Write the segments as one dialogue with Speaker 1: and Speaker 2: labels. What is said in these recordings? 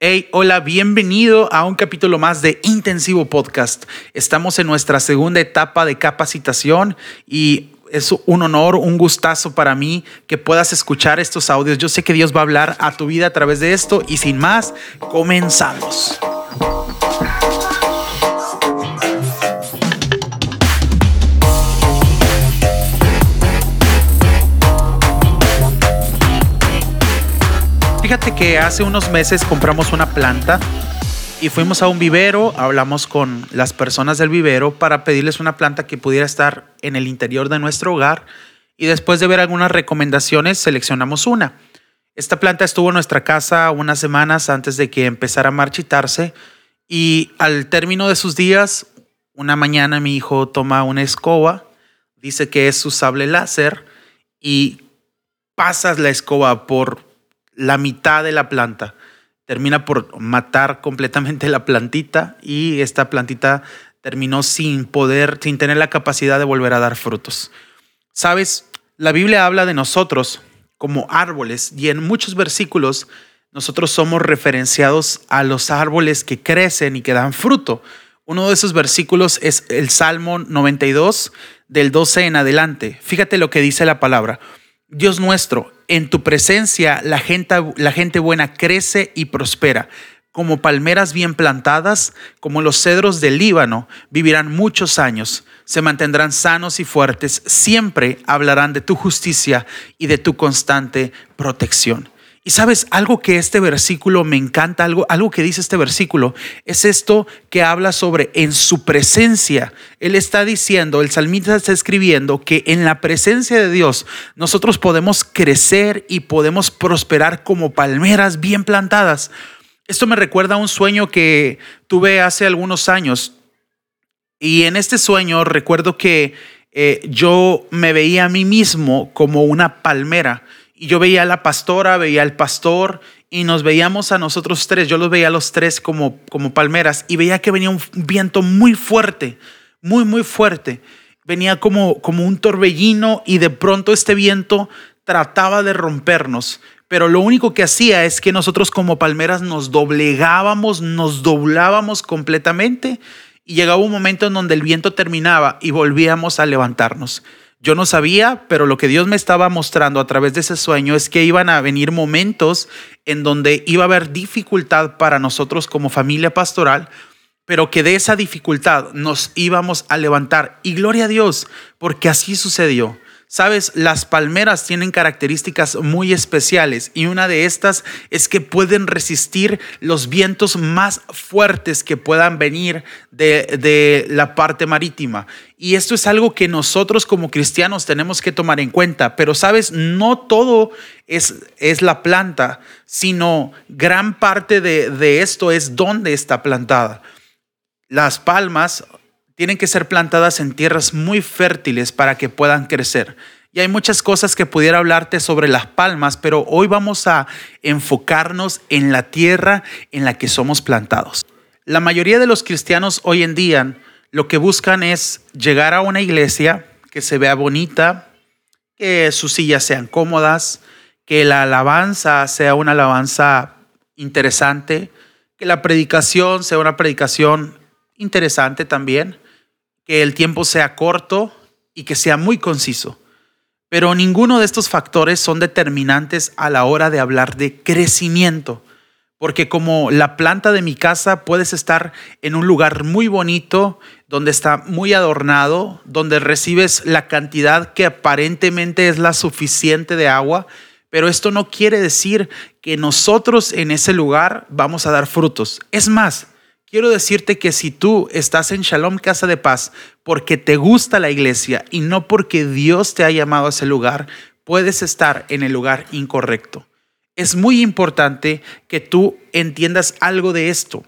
Speaker 1: Hey, hola, bienvenido a un capítulo más de Intensivo Podcast. Estamos en nuestra segunda etapa de capacitación y es un honor, un gustazo para mí que puedas escuchar estos audios. Yo sé que Dios va a hablar a tu vida a través de esto y sin más, comenzamos. Fíjate que hace unos meses compramos una planta y fuimos a un vivero, hablamos con las personas del vivero para pedirles una planta que pudiera estar en el interior de nuestro hogar y después de ver algunas recomendaciones seleccionamos una. Esta planta estuvo en nuestra casa unas semanas antes de que empezara a marchitarse y al término de sus días, una mañana mi hijo toma una escoba, dice que es su sable láser y pasas la escoba por la mitad de la planta. Termina por matar completamente la plantita y esta plantita terminó sin poder, sin tener la capacidad de volver a dar frutos. Sabes, la Biblia habla de nosotros como árboles y en muchos versículos nosotros somos referenciados a los árboles que crecen y que dan fruto. Uno de esos versículos es el Salmo 92 del 12 en adelante. Fíjate lo que dice la palabra. Dios nuestro, en tu presencia la gente, la gente buena crece y prospera. Como palmeras bien plantadas, como los cedros del Líbano, vivirán muchos años, se mantendrán sanos y fuertes, siempre hablarán de tu justicia y de tu constante protección. Y sabes, algo que este versículo me encanta, algo, algo que dice este versículo, es esto que habla sobre en su presencia. Él está diciendo, el salmista está escribiendo que en la presencia de Dios nosotros podemos crecer y podemos prosperar como palmeras bien plantadas. Esto me recuerda a un sueño que tuve hace algunos años. Y en este sueño recuerdo que eh, yo me veía a mí mismo como una palmera yo veía a la pastora, veía al pastor y nos veíamos a nosotros tres. Yo los veía a los tres como, como palmeras y veía que venía un viento muy fuerte, muy, muy fuerte. Venía como, como un torbellino y de pronto este viento trataba de rompernos. Pero lo único que hacía es que nosotros como palmeras nos doblegábamos, nos doblábamos completamente y llegaba un momento en donde el viento terminaba y volvíamos a levantarnos. Yo no sabía, pero lo que Dios me estaba mostrando a través de ese sueño es que iban a venir momentos en donde iba a haber dificultad para nosotros como familia pastoral, pero que de esa dificultad nos íbamos a levantar. Y gloria a Dios, porque así sucedió. Sabes, las palmeras tienen características muy especiales y una de estas es que pueden resistir los vientos más fuertes que puedan venir de, la parte marítima. Y esto es algo que nosotros como cristianos tenemos que tomar en cuenta. Pero sabes, no todo es, es la planta, sino gran parte de, de esto es dónde está plantada. Las palmas tienen que ser plantadas en tierras muy fértiles para que puedan crecer. Y hay muchas cosas que pudiera hablarte sobre las palmas, pero hoy vamos a enfocarnos en la tierra en la que somos plantados. La mayoría de los cristianos hoy en día lo que buscan es llegar a una iglesia que se vea bonita, que sus sillas sean cómodas, que la alabanza sea una alabanza interesante, que la predicación sea una predicación interesante también que el tiempo sea corto y que sea muy conciso. Pero ninguno de estos factores son determinantes a la hora de hablar de crecimiento. Porque como la planta de mi casa puedes estar en un lugar muy bonito, donde está muy adornado, donde recibes la cantidad que aparentemente es la suficiente de agua, pero esto no quiere decir que nosotros en ese lugar vamos a dar frutos. Es más, Quiero decirte que si tú estás en Shalom Casa de Paz porque te gusta la iglesia y no porque Dios te ha llamado a ese lugar, puedes estar en el lugar incorrecto. Es muy importante que tú entiendas algo de esto,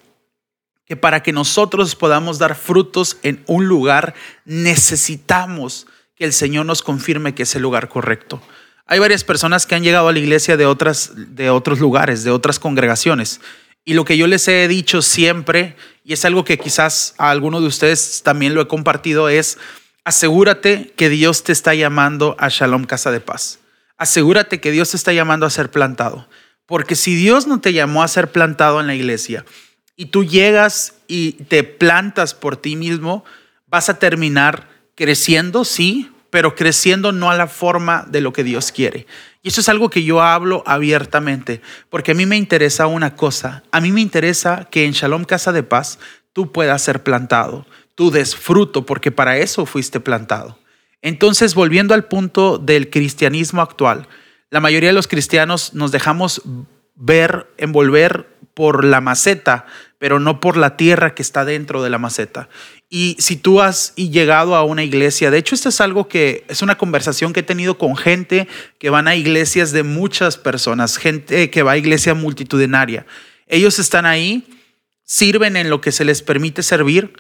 Speaker 1: que para que nosotros podamos dar frutos en un lugar, necesitamos que el Señor nos confirme que es el lugar correcto. Hay varias personas que han llegado a la iglesia de, otras, de otros lugares, de otras congregaciones y lo que yo les he dicho siempre, y es algo que quizás a alguno de ustedes también lo he compartido, es asegúrate que Dios te está llamando a Shalom Casa de Paz. Asegúrate que Dios te está llamando a ser plantado. Porque si Dios no te llamó a ser plantado en la iglesia y tú llegas y te plantas por ti mismo, vas a terminar creciendo, sí, pero creciendo no a la forma de lo que Dios quiere. Y eso es algo que yo hablo abiertamente, porque a mí me interesa una cosa, a mí me interesa que en Shalom Casa de Paz tú puedas ser plantado, tú des fruto, porque para eso fuiste plantado. Entonces, volviendo al punto del cristianismo actual, la mayoría de los cristianos nos dejamos ver, envolver por la maceta, pero no por la tierra que está dentro de la maceta. Y si tú has llegado a una iglesia, de hecho esto es algo que es una conversación que he tenido con gente que van a iglesias de muchas personas, gente que va a iglesia multitudinaria. Ellos están ahí, sirven en lo que se les permite servir,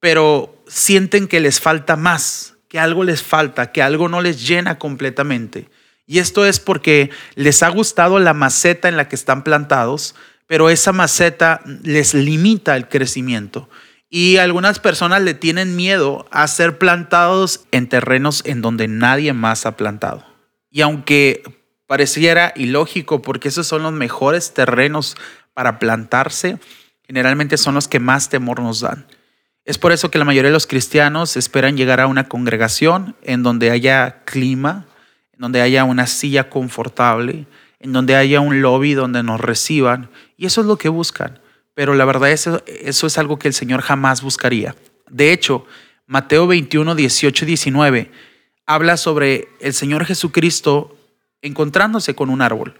Speaker 1: pero sienten que les falta más, que algo les falta, que algo no les llena completamente. Y esto es porque les ha gustado la maceta en la que están plantados, pero esa maceta les limita el crecimiento. Y algunas personas le tienen miedo a ser plantados en terrenos en donde nadie más ha plantado. Y aunque pareciera ilógico porque esos son los mejores terrenos para plantarse, generalmente son los que más temor nos dan. Es por eso que la mayoría de los cristianos esperan llegar a una congregación en donde haya clima, en donde haya una silla confortable, en donde haya un lobby donde nos reciban. Y eso es lo que buscan. Pero la verdad eso, eso es algo que el Señor jamás buscaría. De hecho, Mateo 21, 18 y 19 habla sobre el Señor Jesucristo encontrándose con un árbol.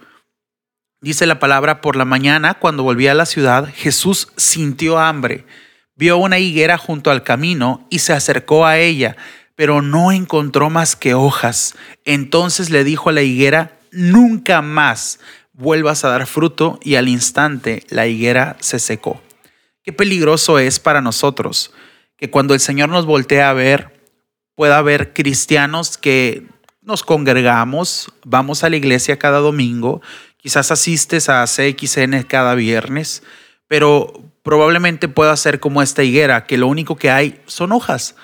Speaker 1: Dice la palabra, por la mañana, cuando volvía a la ciudad, Jesús sintió hambre vio una higuera junto al camino y se acercó a ella, pero no encontró más que hojas. Entonces le dijo a la higuera, nunca más vuelvas a dar fruto y al instante la higuera se secó. Qué peligroso es para nosotros que cuando el Señor nos voltea a ver, pueda haber cristianos que nos congregamos, vamos a la iglesia cada domingo, quizás asistes a CXN cada viernes, pero probablemente pueda ser como esta higuera, que lo único que hay son hojas.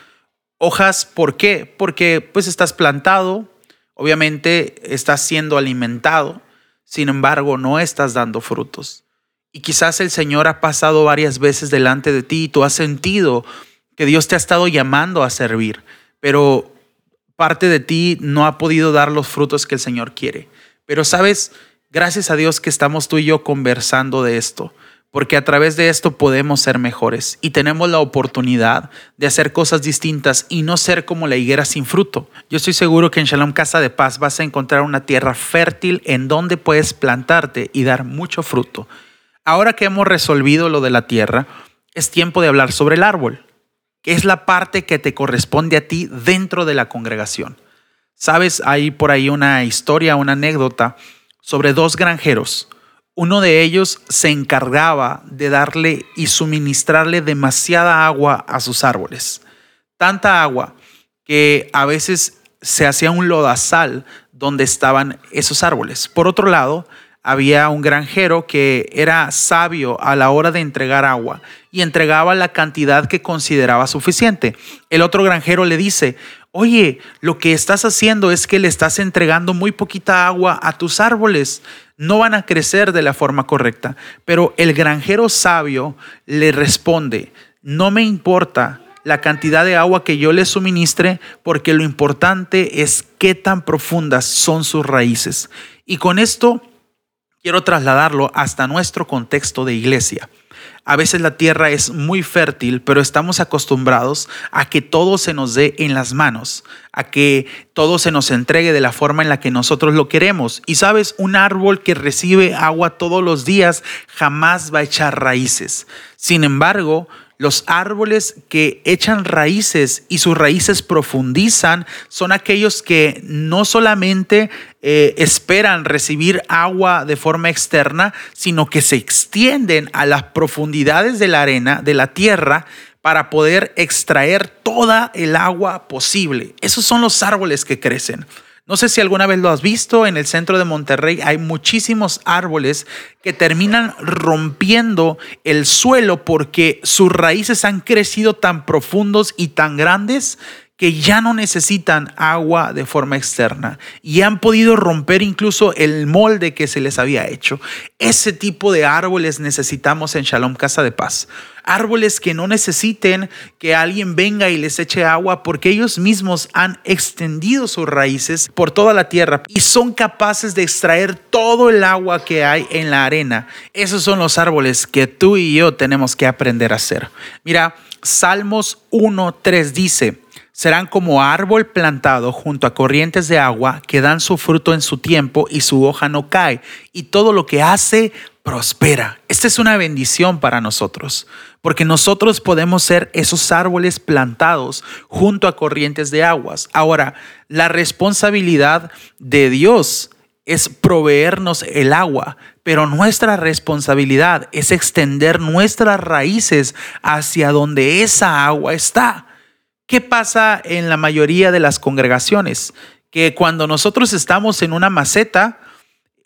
Speaker 1: Hojas, ¿por qué? Porque pues estás plantado, obviamente estás siendo alimentado, sin embargo no estás dando frutos. Y quizás el Señor ha pasado varias veces delante de ti y tú has sentido que Dios te ha estado llamando a servir, pero parte de ti no ha podido dar los frutos que el Señor quiere. Pero sabes, gracias a Dios que estamos tú y yo conversando de esto porque a través de esto podemos ser mejores y tenemos la oportunidad de hacer cosas distintas y no ser como la higuera sin fruto. Yo estoy seguro que en Shalom Casa de Paz vas a encontrar una tierra fértil en donde puedes plantarte y dar mucho fruto. Ahora que hemos resolvido lo de la tierra, es tiempo de hablar sobre el árbol, que es la parte que te corresponde a ti dentro de la congregación. Sabes, hay por ahí una historia, una anécdota sobre dos granjeros uno de ellos se encargaba de darle y suministrarle demasiada agua a sus árboles. Tanta agua que a veces se hacía un lodazal donde estaban esos árboles. Por otro lado, había un granjero que era sabio a la hora de entregar agua y entregaba la cantidad que consideraba suficiente. El otro granjero le dice, oye, lo que estás haciendo es que le estás entregando muy poquita agua a tus árboles, no van a crecer de la forma correcta. Pero el granjero sabio le responde, no me importa la cantidad de agua que yo le suministre, porque lo importante es qué tan profundas son sus raíces. Y con esto quiero trasladarlo hasta nuestro contexto de iglesia. A veces la tierra es muy fértil, pero estamos acostumbrados a que todo se nos dé en las manos, a que todo se nos entregue de la forma en la que nosotros lo queremos. Y sabes, un árbol que recibe agua todos los días jamás va a echar raíces. Sin embargo, los árboles que echan raíces y sus raíces profundizan son aquellos que no solamente eh, esperan recibir agua de forma externa, sino que se extienden a las profundidades de la arena, de la tierra, para poder extraer toda el agua posible. Esos son los árboles que crecen. No sé si alguna vez lo has visto, en el centro de Monterrey hay muchísimos árboles que terminan rompiendo el suelo porque sus raíces han crecido tan profundos y tan grandes que ya no necesitan agua de forma externa y han podido romper incluso el molde que se les había hecho. Ese tipo de árboles necesitamos en Shalom Casa de Paz. Árboles que no necesiten que alguien venga y les eche agua porque ellos mismos han extendido sus raíces por toda la tierra y son capaces de extraer todo el agua que hay en la arena. Esos son los árboles que tú y yo tenemos que aprender a hacer. Mira, Salmos 1.3 dice, serán como árbol plantado junto a corrientes de agua que dan su fruto en su tiempo y su hoja no cae, y todo lo que hace prospera. Esta es una bendición para nosotros, porque nosotros podemos ser esos árboles plantados junto a corrientes de aguas. Ahora, la responsabilidad de Dios es proveernos el agua, pero nuestra responsabilidad es extender nuestras raíces hacia donde esa agua está. ¿Qué pasa en la mayoría de las congregaciones? Que cuando nosotros estamos en una maceta,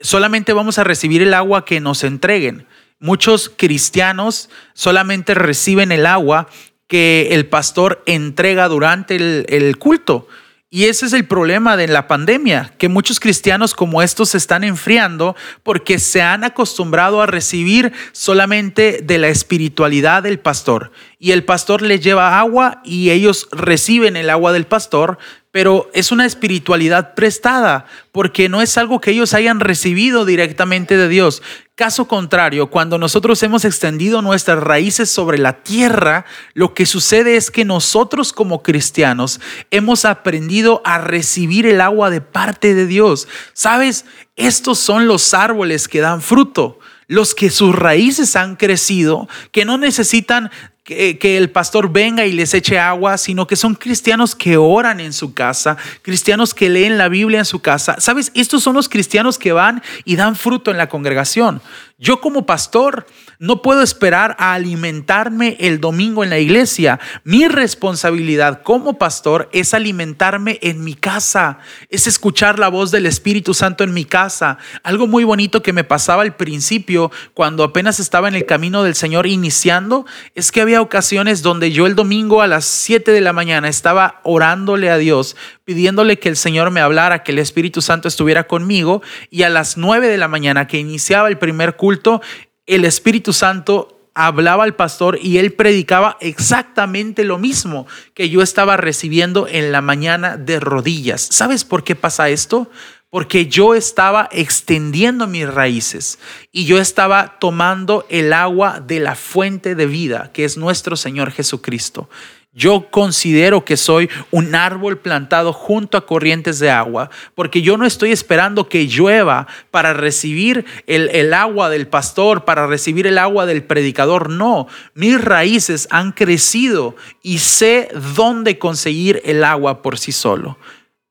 Speaker 1: solamente vamos a recibir el agua que nos entreguen. Muchos cristianos solamente reciben el agua que el pastor entrega durante el, culto. Y ese es el problema de la pandemia, que muchos cristianos como estos se están enfriando porque se han acostumbrado a recibir solamente de la espiritualidad del pastor. Y el pastor les lleva agua y ellos reciben el agua del pastor, pero es una espiritualidad prestada, porque no es algo que ellos hayan recibido directamente de Dios. Caso contrario, cuando nosotros hemos extendido nuestras raíces sobre la tierra, lo que sucede es que nosotros como cristianos hemos aprendido a recibir el agua de parte de Dios. ¿Sabes? Estos son los árboles que dan fruto los que sus raíces han crecido, que no necesitan que, el pastor venga y les eche agua, sino que son cristianos que oran en su casa, cristianos que leen la Biblia en su casa. ¿Sabes? Estos son los cristianos que van y dan fruto en la congregación. Yo como pastor no puedo esperar a alimentarme el domingo en la iglesia. Mi responsabilidad como pastor es alimentarme en mi casa, es escuchar la voz del Espíritu Santo en mi casa. Algo muy bonito que me pasaba al principio cuando apenas estaba en el camino del Señor iniciando es que había ocasiones donde yo el domingo a las 7 de la mañana estaba orándole a Dios, pidiéndole que el Señor me hablara, que el Espíritu Santo estuviera conmigo y a las 9 de la mañana que iniciaba el primer culto, el Espíritu Santo hablaba al pastor y él predicaba exactamente lo mismo que yo estaba recibiendo en la mañana de rodillas. ¿Sabes por qué pasa esto? Porque yo estaba extendiendo mis raíces y yo estaba tomando el agua de la fuente de vida, que es nuestro Señor Jesucristo. Yo considero que soy un árbol plantado junto a corrientes de agua, porque yo no estoy esperando que llueva para recibir el, agua del pastor, para recibir el agua del predicador. No, mis raíces han crecido y sé dónde conseguir el agua por sí solo.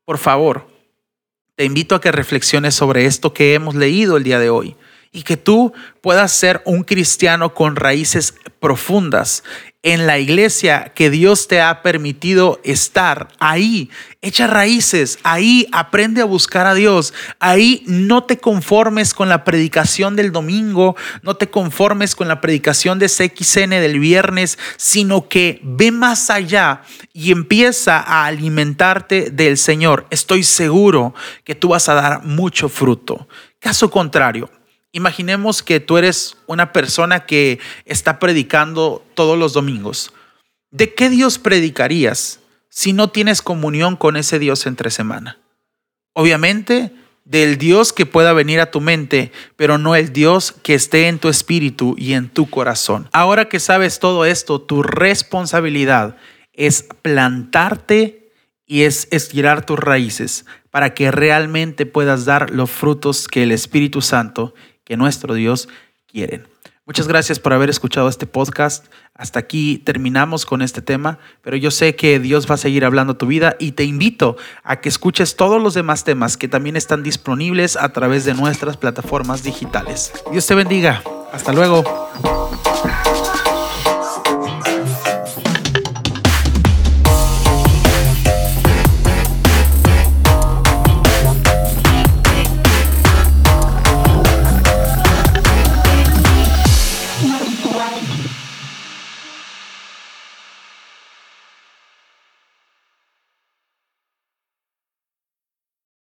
Speaker 1: Por favor, te invito a que reflexiones sobre esto que hemos leído el día de hoy y que tú puedas ser un cristiano con raíces profundas en la iglesia que Dios te ha permitido estar. Ahí, echa raíces, ahí aprende a buscar a Dios, ahí no te conformes con la predicación del domingo, no te conformes con la predicación de CXN del viernes, sino que ve más allá y empieza a alimentarte del Señor. Estoy seguro que tú vas a dar mucho fruto. Caso contrario, Imaginemos que tú eres una persona que está predicando todos los domingos. ¿De qué Dios predicarías si no tienes comunión con ese Dios entre semana? Obviamente, del Dios que pueda venir a tu mente, pero no el Dios que esté en tu espíritu y en tu corazón. Ahora que sabes todo esto, tu responsabilidad es plantarte y es estirar tus raíces para que realmente puedas dar los frutos que el Espíritu Santo que nuestro Dios quieren. Muchas gracias por haber escuchado este podcast. Hasta aquí terminamos con este tema, pero yo sé que Dios va a seguir hablando tu vida y te invito a que escuches todos los demás temas que también están disponibles a través de nuestras plataformas digitales. Dios te bendiga. Hasta luego.